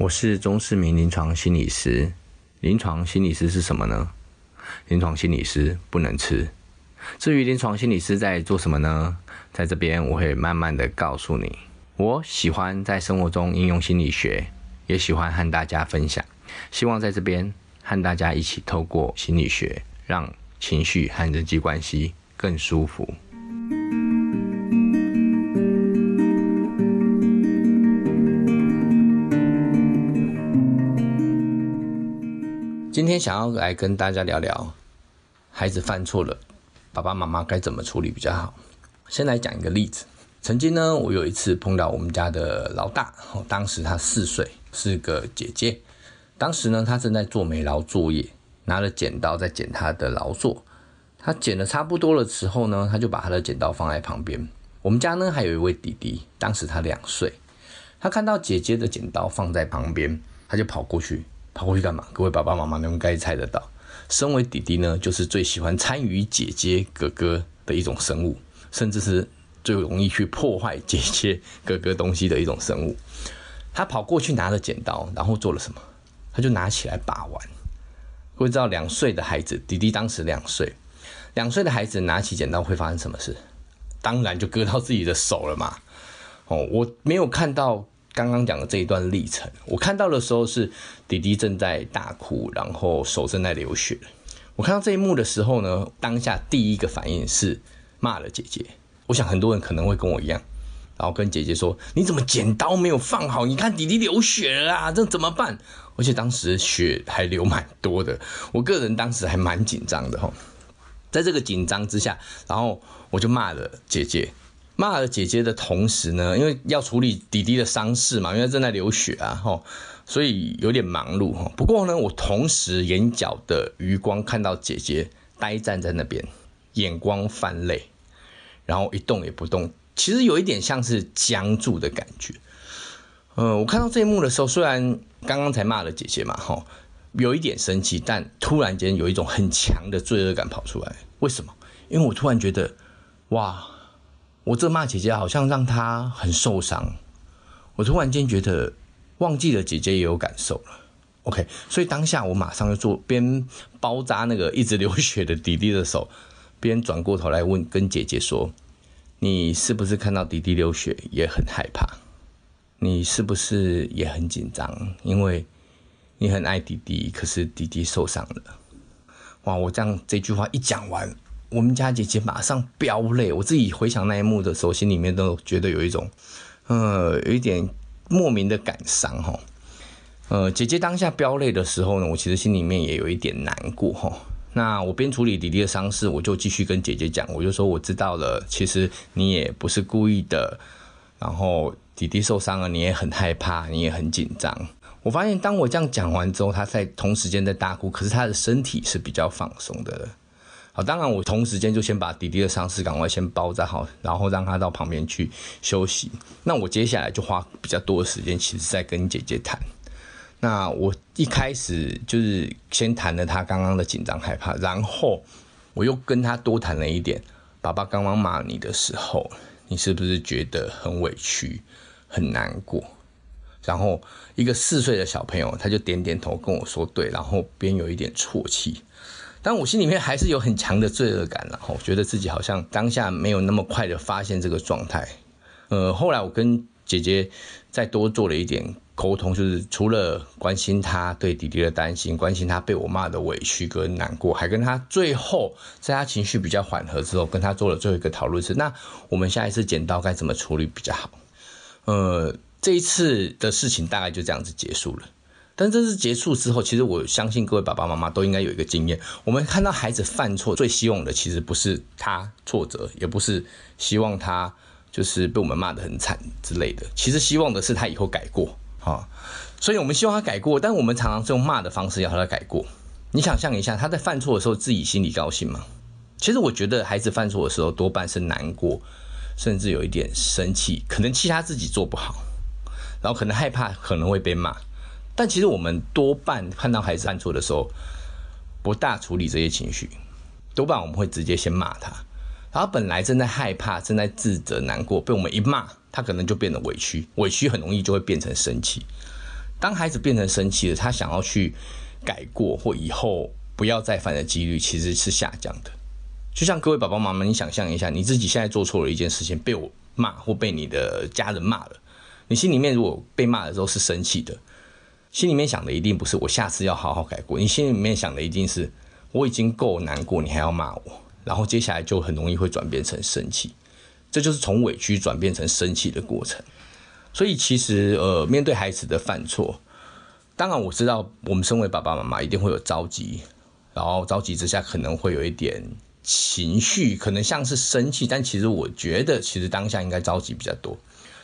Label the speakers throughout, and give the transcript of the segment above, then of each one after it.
Speaker 1: 我是钟世明临床心理师。临床心理师是什么呢？临床心理师不能吃。至于临床心理师在做什么呢？在这边我会慢慢的告诉你。我喜欢在生活中应用心理学，也喜欢和大家分享。希望在这边和大家一起透过心理学，让情绪和人际关系更舒服。今天想要来跟大家聊聊，孩子犯错了，爸爸妈妈该怎么处理比较好。先来讲一个例子。曾经呢，我有一次碰到我们家的老大，当时他四岁，是个姐姐。当时呢，他正在做美劳作业，拿了剪刀在剪他的劳作。他剪的差不多的时候呢，他就把他的剪刀放在旁边。我们家呢还有一位弟弟，当时他两岁，他看到姐姐的剪刀放在旁边，他就跑过去，跑过去干嘛？各位爸爸妈妈，你们该猜得到，身为弟弟呢，就是最喜欢参与姐姐哥哥的一种生物，甚至是最容易去破坏姐姐哥哥东西的一种生物。他跑过去拿着剪刀，然后做了什么？他就拿起来把玩。各位知道，两岁的孩子，弟弟当时两岁，两岁的孩子拿起剪刀会发生什么事？当然就割到自己的手了嘛。哦，我没有看到刚刚讲的这一段历程，我看到的时候是弟弟正在大哭，然后手正在流血。我看到这一幕的时候呢，当下第一个反应是骂了姐姐。我想很多人可能会跟我一样，然后跟姐姐说：“你怎么剪刀没有放好？你看弟弟流血了啊，这怎么办？”而且当时血还流蛮多的，我个人当时还蛮紧张的哈。在这个紧张之下，然后我就骂了姐姐。骂了姐姐的同时呢，因为要处理弟弟的伤势嘛，因为正在流血啊，吼，所以有点忙碌哈。不过呢，我同时眼角的余光看到姐姐呆站在那边，眼光泛泪，然后一动也不动，其实有一点像是僵住的感觉。嗯，我看到这一幕的时候，虽然刚刚才骂了姐姐嘛，吼，有一点生气，但突然间有一种很强的罪恶感跑出来。为什么？因为我突然觉得，哇！我这骂姐姐好像让她很受伤，我突然间觉得忘记了姐姐也有感受了。OK，所以当下我马上就做，边包扎那个一直流血的弟弟的手，边转过头来问跟姐姐说：“你是不是看到弟弟流血也很害怕？你是不是也很紧张？因为你很爱弟弟，可是弟弟受伤了。”哇！我这样这句话一讲完。我们家姐姐马上飙泪，我自己回想那一幕的时候，心里面都觉得有一种，呃，有一点莫名的感伤哈。呃，姐姐当下飙泪的时候呢，我其实心里面也有一点难过哈。那我边处理弟弟的伤势，我就继续跟姐姐讲，我就说我知道了，其实你也不是故意的，然后弟弟受伤了，你也很害怕，你也很紧张。我发现当我这样讲完之后，他在同时间在大哭，可是他的身体是比较放松的。好，当然我同时间就先把弟弟的伤势赶快先包扎好，然后让他到旁边去休息。那我接下来就花比较多的时间，其实在跟姐姐谈。那我一开始就是先谈了他刚刚的紧张害怕，然后我又跟他多谈了一点。爸爸刚刚骂你的时候，你是不是觉得很委屈、很难过？然后一个四岁的小朋友，他就点点头跟我说对，然后边有一点啜泣。但我心里面还是有很强的罪恶感，然后觉得自己好像当下没有那么快的发现这个状态。呃，后来我跟姐姐再多做了一点沟通，就是除了关心她对弟弟的担心，关心他被我骂的委屈跟难过，还跟他最后在他情绪比较缓和之后，跟他做了最后一个讨论是：那我们下一次剪刀该怎么处理比较好？呃，这一次的事情大概就这样子结束了。但这次结束之后，其实我相信各位爸爸妈妈都应该有一个经验：我们看到孩子犯错，最希望的其实不是他挫折，也不是希望他就是被我们骂得很惨之类的。其实希望的是他以后改过，好，所以我们希望他改过，但我们常常是用骂的方式要他改过。你想象一下，他在犯错的时候，自己心里高兴吗？其实我觉得孩子犯错的时候，多半是难过，甚至有一点生气，可能气他自己做不好，然后可能害怕可能会被骂。但其实我们多半看到孩子犯错的时候，不大处理这些情绪，多半我们会直接先骂他。然后本来正在害怕、正在自责、难过，被我们一骂，他可能就变得委屈，委屈很容易就会变成生气。当孩子变成生气了，他想要去改过或以后不要再犯的几率其实是下降的。就像各位爸爸妈妈，你想象一下，你自己现在做错了一件事情，被我骂或被你的家人骂了，你心里面如果被骂的时候是生气的，心里面想的一定不是我下次要好好改过，你心里面想的一定是我已经够难过，你还要骂我。然后接下来就很容易会转变成生气，这就是从委屈转变成生气的过程。所以其实呃，面对孩子的犯错，当然我知道我们身为爸爸妈妈一定会有着急，然后着急之下可能会有一点情绪，可能像是生气，但其实我觉得其实当下应该着急比较多。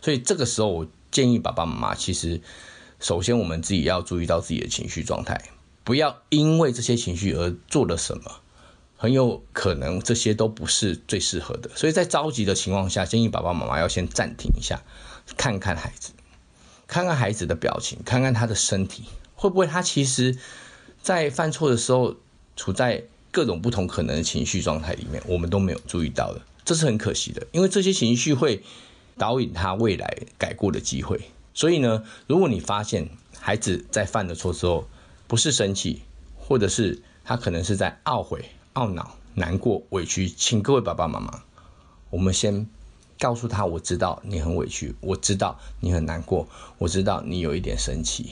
Speaker 1: 所以这个时候我建议爸爸妈妈，其实首先我们自己要注意到自己的情绪状态，不要因为这些情绪而做了什么。很有可能这些都不是最适合的，所以在着急的情况下，建议爸爸妈妈要先暂停一下，看看孩子，看看孩子的表情，看看他的身体，会不会他其实，在犯错的时候处在各种不同可能的情绪状态里面，我们都没有注意到的，这是很可惜的，因为这些情绪会导引他未来改过的机会。所以呢，如果你发现孩子在犯了错之后，不是生气，或者是他可能是在懊悔。懊恼、难过、委屈，请各位爸爸妈妈，我们先告诉他：我知道你很委屈，我知道你很难过，我知道你有一点生气。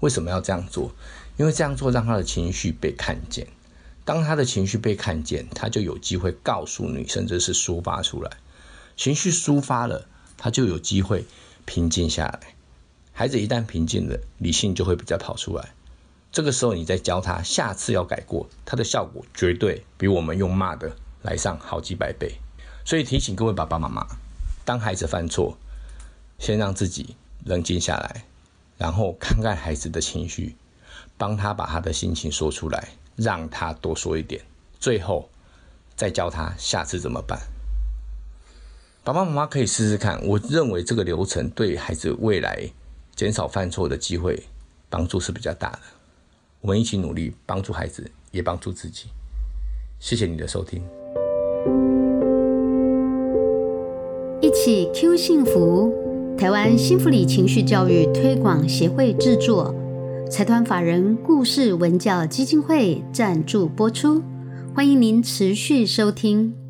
Speaker 1: 为什么要这样做？因为这样做让他的情绪被看见。当他的情绪被看见，他就有机会告诉你，甚至是抒发出来。情绪抒发了，他就有机会平静下来。孩子一旦平静了，理性就会比较跑出来。这个时候，你再教他，下次要改过，他的效果绝对比我们用骂的来上好几百倍。所以提醒各位爸爸妈妈，当孩子犯错，先让自己冷静下来，然后看看孩子的情绪，帮他把他的心情说出来，让他多说一点，最后再教他下次怎么办。爸爸妈妈可以试试看，我认为这个流程对孩子未来减少犯错的机会帮助是比较大的。我们一起努力，帮助孩子，也帮助自己。谢谢你的收听。
Speaker 2: 一起 Q 幸福，台湾幸福里情绪教育推广协会制作，财团法人故事文教基金会赞助播出。欢迎您持续收听。